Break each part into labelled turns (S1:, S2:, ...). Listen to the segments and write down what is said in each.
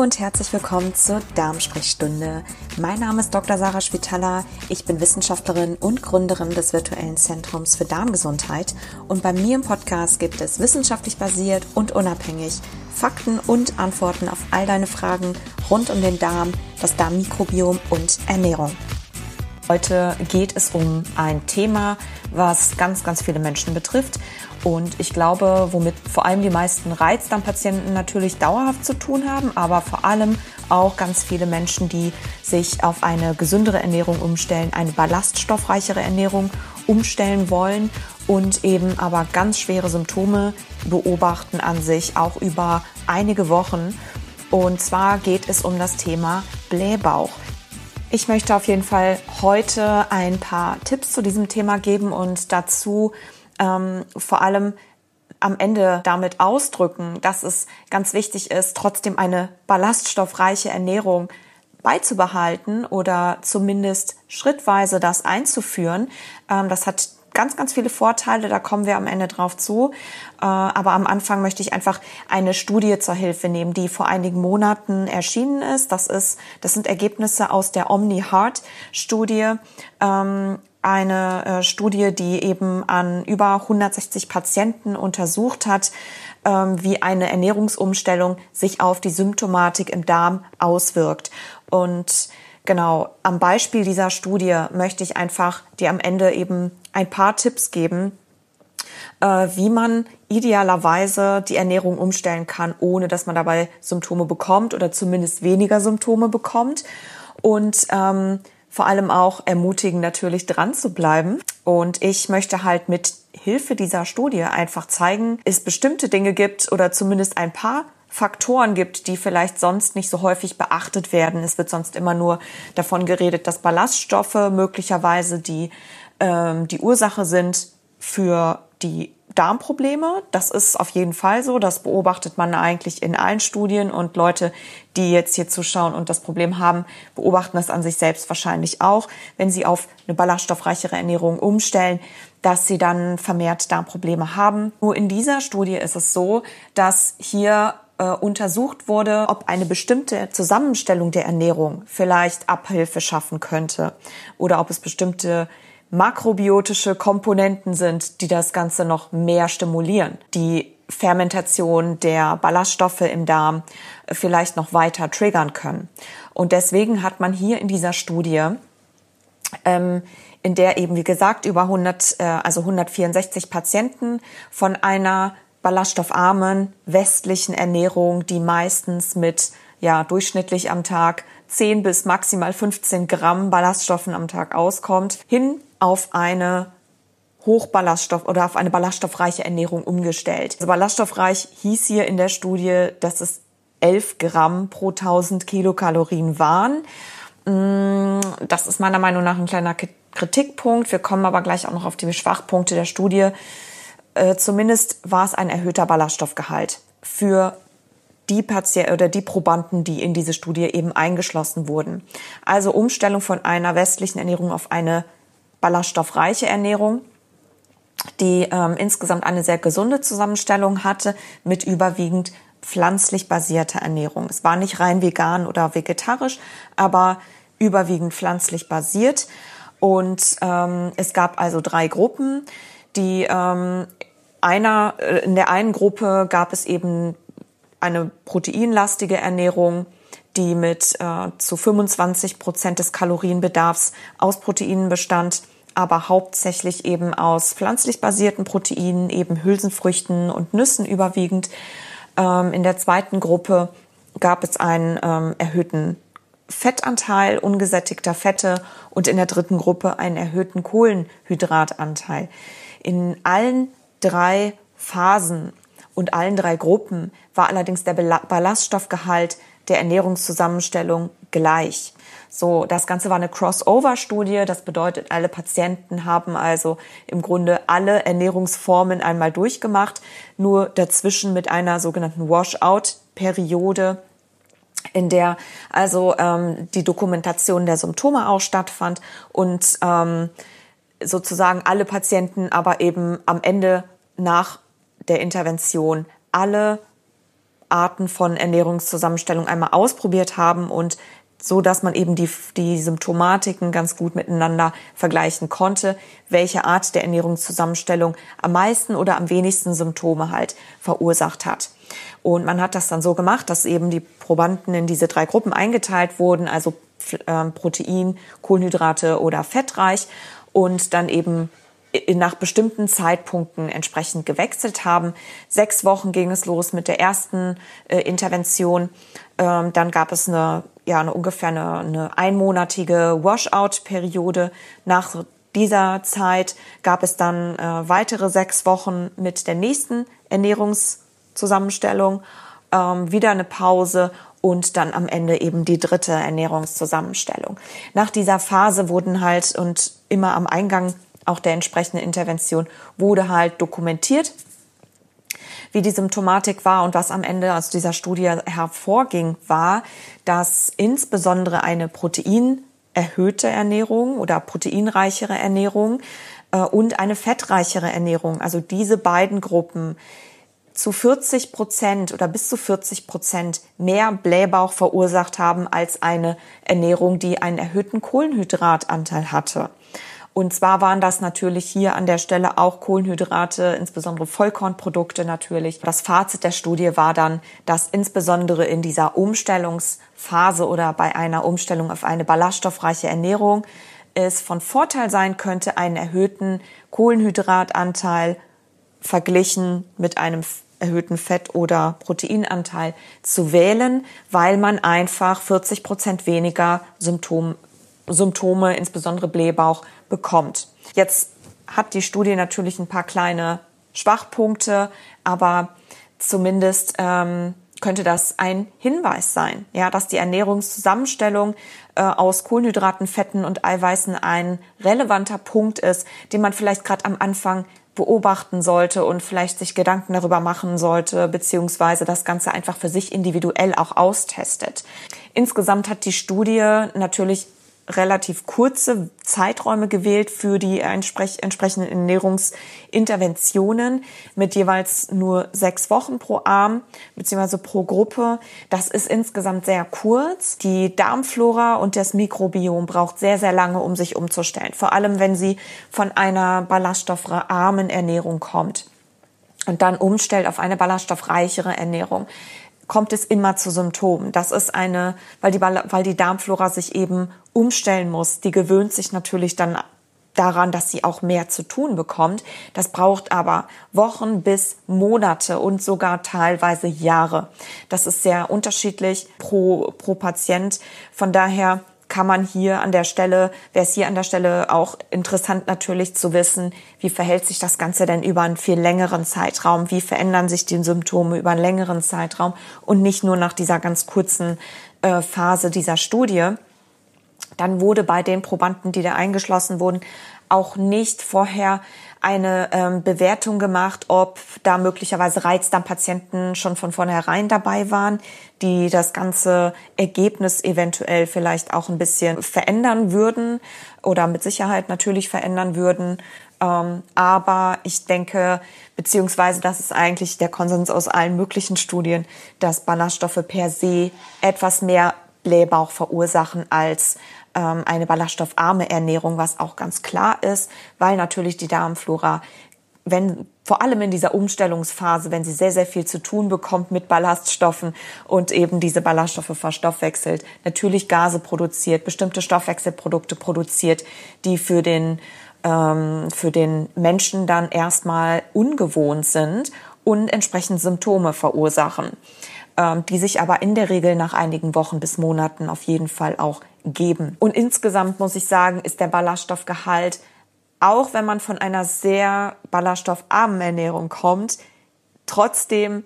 S1: Und herzlich willkommen zur Darmsprechstunde. Mein Name ist Dr. Sarah Spitaler. Ich bin Wissenschaftlerin und Gründerin des virtuellen Zentrums für Darmgesundheit. Und bei mir im Podcast gibt es wissenschaftlich basiert und unabhängig Fakten und Antworten auf all deine Fragen rund um den Darm, das Darmmikrobiom und Ernährung. Heute geht es um ein Thema, was ganz, ganz viele Menschen betrifft. Und ich glaube, womit vor allem die meisten Reizdarmpatienten natürlich dauerhaft zu tun haben, aber vor allem auch ganz viele Menschen, die sich auf eine gesündere Ernährung umstellen, eine ballaststoffreichere Ernährung umstellen wollen und eben aber ganz schwere Symptome beobachten an sich, auch über einige Wochen. Und zwar geht es um das Thema Blähbauch. Ich möchte auf jeden Fall heute ein paar Tipps zu diesem Thema geben und dazu ähm, vor allem am Ende damit ausdrücken, dass es ganz wichtig ist, trotzdem eine ballaststoffreiche Ernährung beizubehalten oder zumindest schrittweise das einzuführen. Ähm, das hat ganz, ganz viele Vorteile, da kommen wir am Ende drauf zu. Äh, aber am Anfang möchte ich einfach eine Studie zur Hilfe nehmen, die vor einigen Monaten erschienen ist. Das ist, das sind Ergebnisse aus der Omni Heart Studie. Eine äh, Studie, die eben an über 160 Patienten untersucht hat, ähm, wie eine Ernährungsumstellung sich auf die Symptomatik im Darm auswirkt. Und Genau, am Beispiel dieser Studie möchte ich einfach dir am Ende eben ein paar Tipps geben, äh, wie man idealerweise die Ernährung umstellen kann, ohne dass man dabei Symptome bekommt oder zumindest weniger Symptome bekommt. Und ähm, vor allem auch ermutigen, natürlich dran zu bleiben. Und ich möchte halt mit Hilfe dieser Studie einfach zeigen, es bestimmte Dinge gibt oder zumindest ein paar Faktoren gibt, die vielleicht sonst nicht so häufig beachtet werden. Es wird sonst immer nur davon geredet, dass Ballaststoffe möglicherweise die, ähm, die Ursache sind für die Darmprobleme. Das ist auf jeden Fall so. Das beobachtet man eigentlich in allen Studien und Leute, die jetzt hier zuschauen und das Problem haben, beobachten das an sich selbst wahrscheinlich auch, wenn sie auf eine ballaststoffreichere Ernährung umstellen, dass sie dann vermehrt Darmprobleme haben. Nur in dieser Studie ist es so, dass hier äh, untersucht wurde, ob eine bestimmte Zusammenstellung der Ernährung vielleicht Abhilfe schaffen könnte oder ob es bestimmte makrobiotische Komponenten sind, die das Ganze noch mehr stimulieren, die Fermentation der Ballaststoffe im Darm vielleicht noch weiter triggern können. Und deswegen hat man hier in dieser Studie, ähm, in der eben wie gesagt über 100, äh, also 164 Patienten von einer ballaststoffarmen westlichen Ernährung, die meistens mit ja durchschnittlich am Tag 10 bis maximal 15 Gramm Ballaststoffen am Tag auskommt, hin auf eine Hochballaststoff oder auf eine ballaststoffreiche Ernährung umgestellt. Also ballaststoffreich hieß hier in der Studie, dass es 11 Gramm pro 1000 Kilokalorien waren. Mm, das ist meiner Meinung nach ein kleiner Kritikpunkt. Wir kommen aber gleich auch noch auf die Schwachpunkte der Studie. Äh, zumindest war es ein erhöhter Ballaststoffgehalt für die Patienten oder die Probanden, die in diese Studie eben eingeschlossen wurden. Also Umstellung von einer westlichen Ernährung auf eine ballaststoffreiche Ernährung, die ähm, insgesamt eine sehr gesunde Zusammenstellung hatte mit überwiegend pflanzlich basierter Ernährung. Es war nicht rein vegan oder vegetarisch, aber überwiegend pflanzlich basiert. Und ähm, es gab also drei Gruppen. Die ähm, einer, äh, in der einen Gruppe gab es eben eine proteinlastige Ernährung, die mit äh, zu 25 Prozent des Kalorienbedarfs aus Proteinen bestand, aber hauptsächlich eben aus pflanzlich basierten Proteinen, eben Hülsenfrüchten und Nüssen überwiegend. Ähm, in der zweiten Gruppe gab es einen ähm, erhöhten Fettanteil ungesättigter Fette und in der dritten Gruppe einen erhöhten Kohlenhydratanteil. In allen drei Phasen und allen drei Gruppen war allerdings der Ballaststoffgehalt der Ernährungszusammenstellung gleich. So, das Ganze war eine Crossover-Studie. Das bedeutet, alle Patienten haben also im Grunde alle Ernährungsformen einmal durchgemacht, nur dazwischen mit einer sogenannten Washout-Periode, in der also ähm, die Dokumentation der Symptome auch stattfand und ähm, sozusagen alle Patienten aber eben am Ende nach der Intervention alle Arten von Ernährungszusammenstellung einmal ausprobiert haben und so dass man eben die, die Symptomatiken ganz gut miteinander vergleichen konnte, welche Art der Ernährungszusammenstellung am meisten oder am wenigsten Symptome halt verursacht hat. Und man hat das dann so gemacht, dass eben die Probanden in diese drei Gruppen eingeteilt wurden, also ähm, Protein, Kohlenhydrate oder fettreich und dann eben nach bestimmten Zeitpunkten entsprechend gewechselt haben. Sechs Wochen ging es los mit der ersten äh, Intervention. Ähm, dann gab es eine, ja, eine ungefähr eine, eine einmonatige Washout-Periode. Nach dieser Zeit gab es dann äh, weitere sechs Wochen mit der nächsten Ernährungszusammenstellung, ähm, wieder eine Pause und dann am Ende eben die dritte Ernährungszusammenstellung. Nach dieser Phase wurden halt und immer am Eingang auch der entsprechenden Intervention wurde halt dokumentiert, wie die Symptomatik war und was am Ende aus dieser Studie hervorging, war, dass insbesondere eine proteinerhöhte Ernährung oder proteinreichere Ernährung äh, und eine fettreichere Ernährung, also diese beiden Gruppen zu 40 Prozent oder bis zu 40 Prozent mehr Blähbauch verursacht haben als eine Ernährung, die einen erhöhten Kohlenhydratanteil hatte. Und zwar waren das natürlich hier an der Stelle auch Kohlenhydrate, insbesondere Vollkornprodukte natürlich. Das Fazit der Studie war dann, dass insbesondere in dieser Umstellungsphase oder bei einer Umstellung auf eine ballaststoffreiche Ernährung es von Vorteil sein könnte, einen erhöhten Kohlenhydratanteil verglichen mit einem erhöhten Fett- oder Proteinanteil zu wählen, weil man einfach 40 Prozent weniger Symptom, Symptome, insbesondere Blähbauch, bekommt. Jetzt hat die Studie natürlich ein paar kleine Schwachpunkte, aber zumindest ähm, könnte das ein Hinweis sein, ja, dass die Ernährungszusammenstellung äh, aus Kohlenhydraten, Fetten und Eiweißen ein relevanter Punkt ist, den man vielleicht gerade am Anfang beobachten sollte und vielleicht sich Gedanken darüber machen sollte, beziehungsweise das Ganze einfach für sich individuell auch austestet. Insgesamt hat die Studie natürlich relativ kurze Zeiträume gewählt für die entsprechenden Ernährungsinterventionen mit jeweils nur sechs Wochen pro Arm bzw. pro Gruppe. Das ist insgesamt sehr kurz. Die Darmflora und das Mikrobiom braucht sehr, sehr lange, um sich umzustellen. Vor allem, wenn sie von einer ballaststoffarmen Ernährung kommt und dann umstellt auf eine ballaststoffreichere Ernährung kommt es immer zu Symptomen. Das ist eine, weil die, weil die Darmflora sich eben umstellen muss. Die gewöhnt sich natürlich dann daran, dass sie auch mehr zu tun bekommt. Das braucht aber Wochen bis Monate und sogar teilweise Jahre. Das ist sehr unterschiedlich pro, pro Patient. Von daher kann man hier an der Stelle, wäre es hier an der Stelle auch interessant natürlich zu wissen, wie verhält sich das Ganze denn über einen viel längeren Zeitraum, wie verändern sich die Symptome über einen längeren Zeitraum und nicht nur nach dieser ganz kurzen äh, Phase dieser Studie. Dann wurde bei den Probanden, die da eingeschlossen wurden, auch nicht vorher eine ähm, Bewertung gemacht, ob da möglicherweise Reizdarmpatienten schon von vornherein dabei waren, die das ganze Ergebnis eventuell vielleicht auch ein bisschen verändern würden oder mit Sicherheit natürlich verändern würden. Ähm, aber ich denke, beziehungsweise das ist eigentlich der Konsens aus allen möglichen Studien, dass Ballaststoffe per se etwas mehr Blähbauch verursachen als ähm, eine ballaststoffarme Ernährung, was auch ganz klar ist, weil natürlich die Darmflora wenn vor allem in dieser Umstellungsphase, wenn sie sehr, sehr viel zu tun bekommt mit Ballaststoffen und eben diese Ballaststoffe verstoffwechselt, natürlich Gase produziert, bestimmte Stoffwechselprodukte produziert, die für den, ähm, für den Menschen dann erstmal ungewohnt sind und entsprechend Symptome verursachen, ähm, die sich aber in der Regel nach einigen Wochen bis Monaten auf jeden Fall auch geben. Und insgesamt muss ich sagen, ist der Ballaststoffgehalt, auch wenn man von einer sehr ballaststoffarmen Ernährung kommt, trotzdem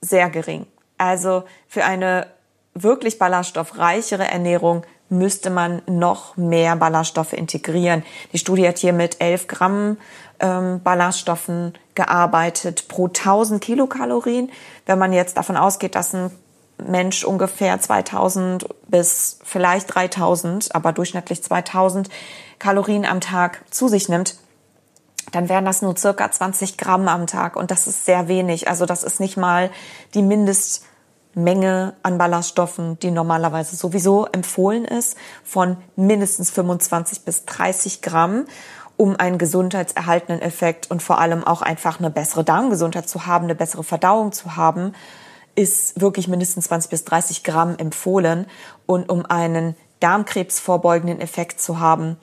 S1: sehr gering. Also für eine wirklich ballaststoffreichere Ernährung müsste man noch mehr Ballaststoffe integrieren. Die Studie hat hier mit 11 Gramm ähm, Ballaststoffen gearbeitet pro 1000 Kilokalorien. Wenn man jetzt davon ausgeht, dass ein Mensch ungefähr 2000 bis vielleicht 3000, aber durchschnittlich 2000 Kalorien am Tag zu sich nimmt, dann wären das nur circa 20 Gramm am Tag und das ist sehr wenig. Also das ist nicht mal die Mindestmenge an Ballaststoffen, die normalerweise sowieso empfohlen ist, von mindestens 25 bis 30 Gramm, um einen gesundheitserhaltenden Effekt und vor allem auch einfach eine bessere Darmgesundheit zu haben, eine bessere Verdauung zu haben, ist wirklich mindestens 20 bis 30 Gramm empfohlen. Und um einen Darmkrebs vorbeugenden Effekt zu haben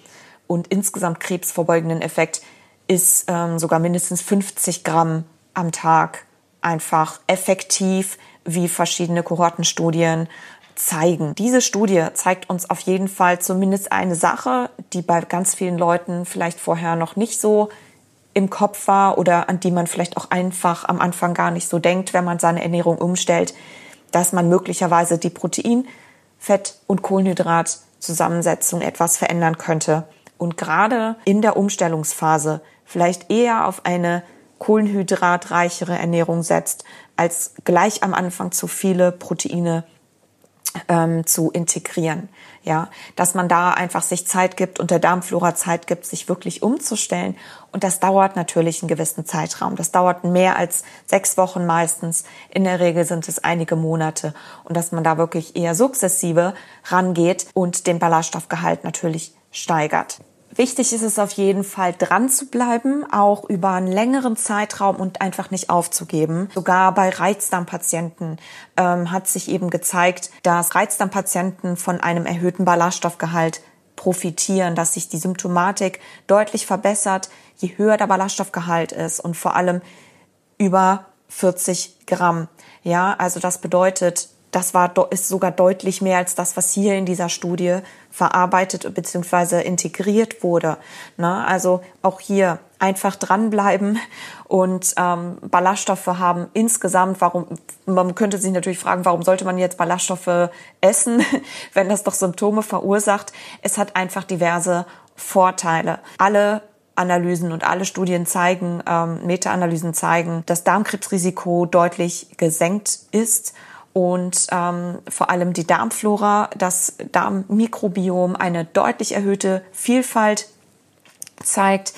S1: und insgesamt krebsvorbeugenden Effekt, ist ähm, sogar mindestens 50 Gramm am Tag einfach effektiv, wie verschiedene Kohortenstudien zeigen. Diese Studie zeigt uns auf jeden Fall zumindest eine Sache, die bei ganz vielen Leuten vielleicht vorher noch nicht so im Kopf war oder an die man vielleicht auch einfach am Anfang gar nicht so denkt, wenn man seine Ernährung umstellt, dass man möglicherweise die Protein, Fett und Kohlenhydratzusammensetzung etwas verändern könnte. Und gerade in der Umstellungsphase vielleicht eher auf eine kohlenhydratreichere Ernährung setzt, als gleich am Anfang zu viele Proteine ähm, zu integrieren. Ja, dass man da einfach sich Zeit gibt und der Darmflora Zeit gibt, sich wirklich umzustellen. Und das dauert natürlich einen gewissen Zeitraum. Das dauert mehr als sechs Wochen meistens. In der Regel sind es einige Monate. Und dass man da wirklich eher sukzessive rangeht und den Ballaststoffgehalt natürlich steigert. Wichtig ist es auf jeden Fall, dran zu bleiben, auch über einen längeren Zeitraum und einfach nicht aufzugeben. Sogar bei Reizdarmpatienten ähm, hat sich eben gezeigt, dass Reizdarmpatienten von einem erhöhten Ballaststoffgehalt profitieren, dass sich die Symptomatik deutlich verbessert, je höher der Ballaststoffgehalt ist und vor allem über 40 Gramm. Ja, also das bedeutet, das war, ist sogar deutlich mehr als das, was hier in dieser Studie verarbeitet bzw. integriert wurde. Ne? Also auch hier einfach dranbleiben und ähm, Ballaststoffe haben insgesamt, warum, man könnte sich natürlich fragen, warum sollte man jetzt Ballaststoffe essen, wenn das doch Symptome verursacht. Es hat einfach diverse Vorteile. Alle Analysen und alle Studien zeigen, ähm, Meta-Analysen zeigen, dass Darmkrebsrisiko deutlich gesenkt ist und ähm, vor allem die Darmflora, das Darmmikrobiom eine deutlich erhöhte Vielfalt zeigt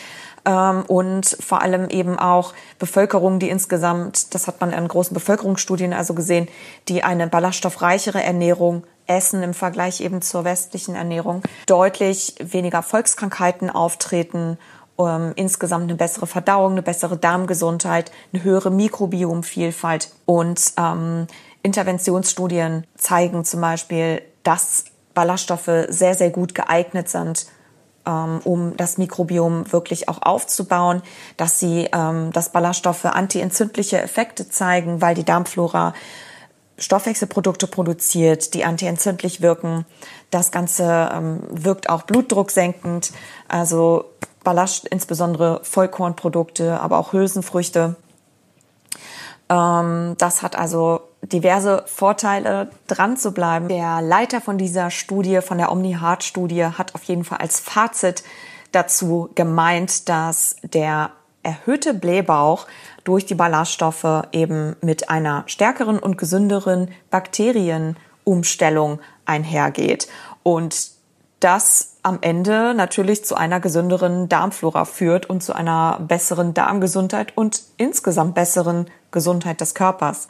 S1: ähm, und vor allem eben auch Bevölkerung, die insgesamt, das hat man in großen Bevölkerungsstudien also gesehen, die eine ballaststoffreichere Ernährung essen im Vergleich eben zur westlichen Ernährung, deutlich weniger Volkskrankheiten auftreten um, insgesamt eine bessere Verdauung, eine bessere Darmgesundheit, eine höhere Mikrobiomvielfalt und ähm, Interventionsstudien zeigen zum Beispiel, dass Ballaststoffe sehr, sehr gut geeignet sind, ähm, um das Mikrobiom wirklich auch aufzubauen, dass sie, ähm, dass Ballaststoffe antientzündliche Effekte zeigen, weil die Darmflora Stoffwechselprodukte produziert, die antientzündlich wirken. Das Ganze ähm, wirkt auch blutdrucksenkend, also Ballast, insbesondere Vollkornprodukte, aber auch Hülsenfrüchte. das hat also diverse Vorteile, dran zu bleiben. Der Leiter von dieser Studie, von der Omni-Heart-Studie, hat auf jeden Fall als Fazit dazu gemeint, dass der erhöhte Blähbauch durch die Ballaststoffe eben mit einer stärkeren und gesünderen Bakterienumstellung einhergeht und das am Ende natürlich zu einer gesünderen Darmflora führt und zu einer besseren Darmgesundheit und insgesamt besseren Gesundheit des Körpers.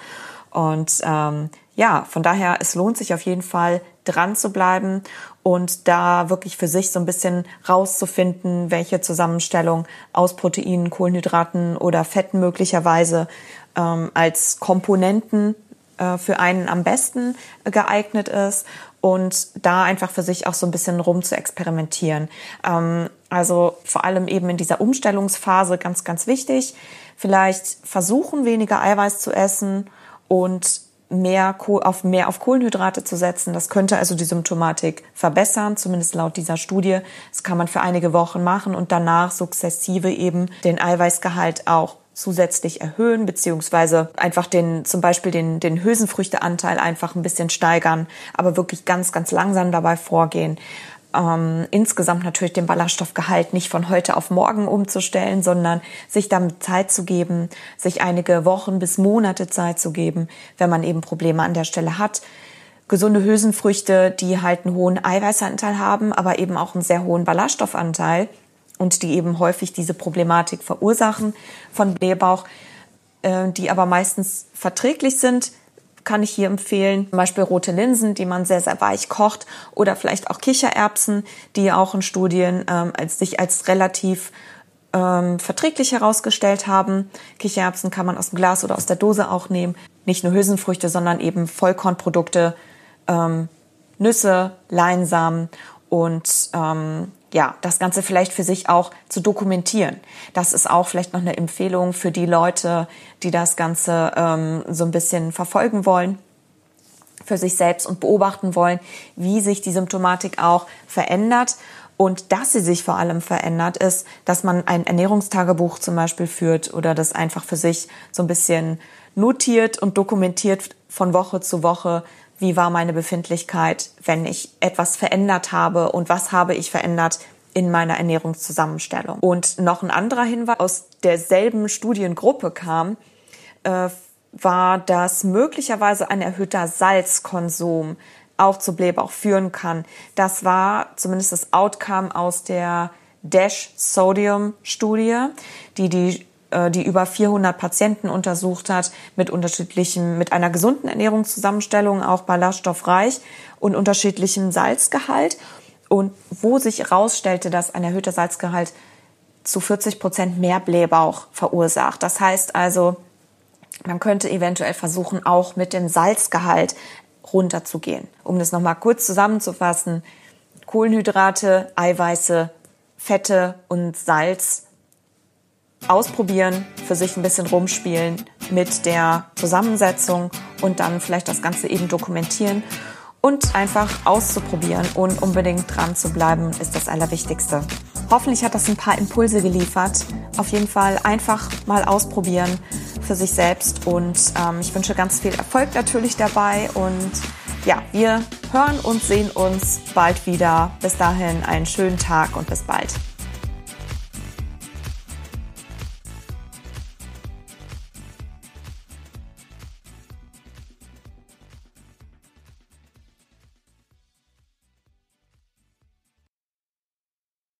S1: Und ähm, ja, von daher, es lohnt sich auf jeden Fall dran zu bleiben und da wirklich für sich so ein bisschen rauszufinden, welche Zusammenstellung aus Proteinen, Kohlenhydraten oder Fetten möglicherweise ähm, als Komponenten äh, für einen am besten geeignet ist und da einfach für sich auch so ein bisschen rum zu experimentieren. Ähm, also vor allem eben in dieser Umstellungsphase ganz, ganz wichtig. Vielleicht versuchen, weniger Eiweiß zu essen und mehr auf mehr auf Kohlenhydrate zu setzen. Das könnte also die Symptomatik verbessern, zumindest laut dieser Studie. Das kann man für einige Wochen machen und danach sukzessive eben den Eiweißgehalt auch zusätzlich erhöhen, beziehungsweise einfach den, zum Beispiel den, den Hülsenfrüchteanteil einfach ein bisschen steigern, aber wirklich ganz, ganz langsam dabei vorgehen ähm, insgesamt natürlich den Ballaststoffgehalt nicht von heute auf morgen umzustellen, sondern sich damit Zeit zu geben, sich einige Wochen bis Monate Zeit zu geben, wenn man eben Probleme an der Stelle hat. Gesunde Hülsenfrüchte, die halt einen hohen Eiweißanteil haben, aber eben auch einen sehr hohen Ballaststoffanteil, und die eben häufig diese Problematik verursachen von Blähbauch, äh, die aber meistens verträglich sind, kann ich hier empfehlen. Zum Beispiel rote Linsen, die man sehr, sehr weich kocht oder vielleicht auch Kichererbsen, die auch in Studien ähm, als, sich als relativ ähm, verträglich herausgestellt haben. Kichererbsen kann man aus dem Glas oder aus der Dose auch nehmen. Nicht nur Hülsenfrüchte, sondern eben Vollkornprodukte, ähm, Nüsse, Leinsamen und ähm, ja, das Ganze vielleicht für sich auch zu dokumentieren. Das ist auch vielleicht noch eine Empfehlung für die Leute, die das Ganze ähm, so ein bisschen verfolgen wollen für sich selbst und beobachten wollen, wie sich die Symptomatik auch verändert. Und dass sie sich vor allem verändert, ist, dass man ein Ernährungstagebuch zum Beispiel führt oder das einfach für sich so ein bisschen notiert und dokumentiert von Woche zu Woche, wie war meine Befindlichkeit, wenn ich etwas verändert habe und was habe ich verändert in meiner Ernährungszusammenstellung. Und noch ein anderer Hinweis aus derselben Studiengruppe kam, äh, war, dass möglicherweise ein erhöhter Salzkonsum auch zu Blähbauch führen kann. Das war zumindest das Outcome aus der Dash Sodium Studie, die die die über 400 Patienten untersucht hat mit unterschiedlichen, mit einer gesunden Ernährungszusammenstellung, auch ballaststoffreich und unterschiedlichem Salzgehalt und wo sich herausstellte, dass ein erhöhter Salzgehalt zu 40 Prozent mehr Blähbauch verursacht. Das heißt also, man könnte eventuell versuchen, auch mit dem Salzgehalt runterzugehen. Um das nochmal kurz zusammenzufassen, Kohlenhydrate, Eiweiße, Fette und Salz ausprobieren, für sich ein bisschen rumspielen mit der Zusammensetzung und dann vielleicht das Ganze eben dokumentieren und einfach auszuprobieren und unbedingt dran zu bleiben, ist das Allerwichtigste. Hoffentlich hat das ein paar Impulse geliefert. Auf jeden Fall einfach mal ausprobieren für sich selbst und ähm, ich wünsche ganz viel Erfolg natürlich dabei und ja, wir hören und sehen uns bald wieder. Bis dahin einen schönen Tag und bis bald.